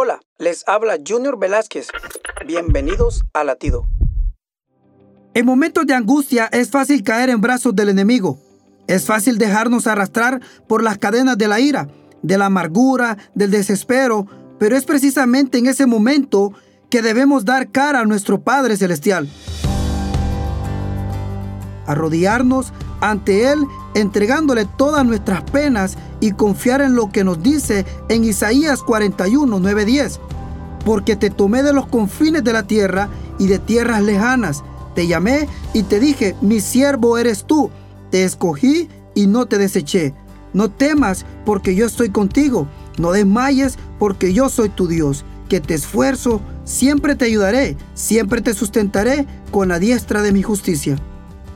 Hola, les habla Junior Velázquez. Bienvenidos a Latido. En momentos de angustia es fácil caer en brazos del enemigo. Es fácil dejarnos arrastrar por las cadenas de la ira, de la amargura, del desespero, pero es precisamente en ese momento que debemos dar cara a nuestro Padre Celestial. Arrodillarnos ante Él, entregándole todas nuestras penas y confiar en lo que nos dice en Isaías 41, 9, 10. Porque te tomé de los confines de la tierra y de tierras lejanas. Te llamé y te dije, mi siervo eres tú. Te escogí y no te deseché. No temas porque yo estoy contigo. No desmayes porque yo soy tu Dios, que te esfuerzo, siempre te ayudaré, siempre te sustentaré con la diestra de mi justicia.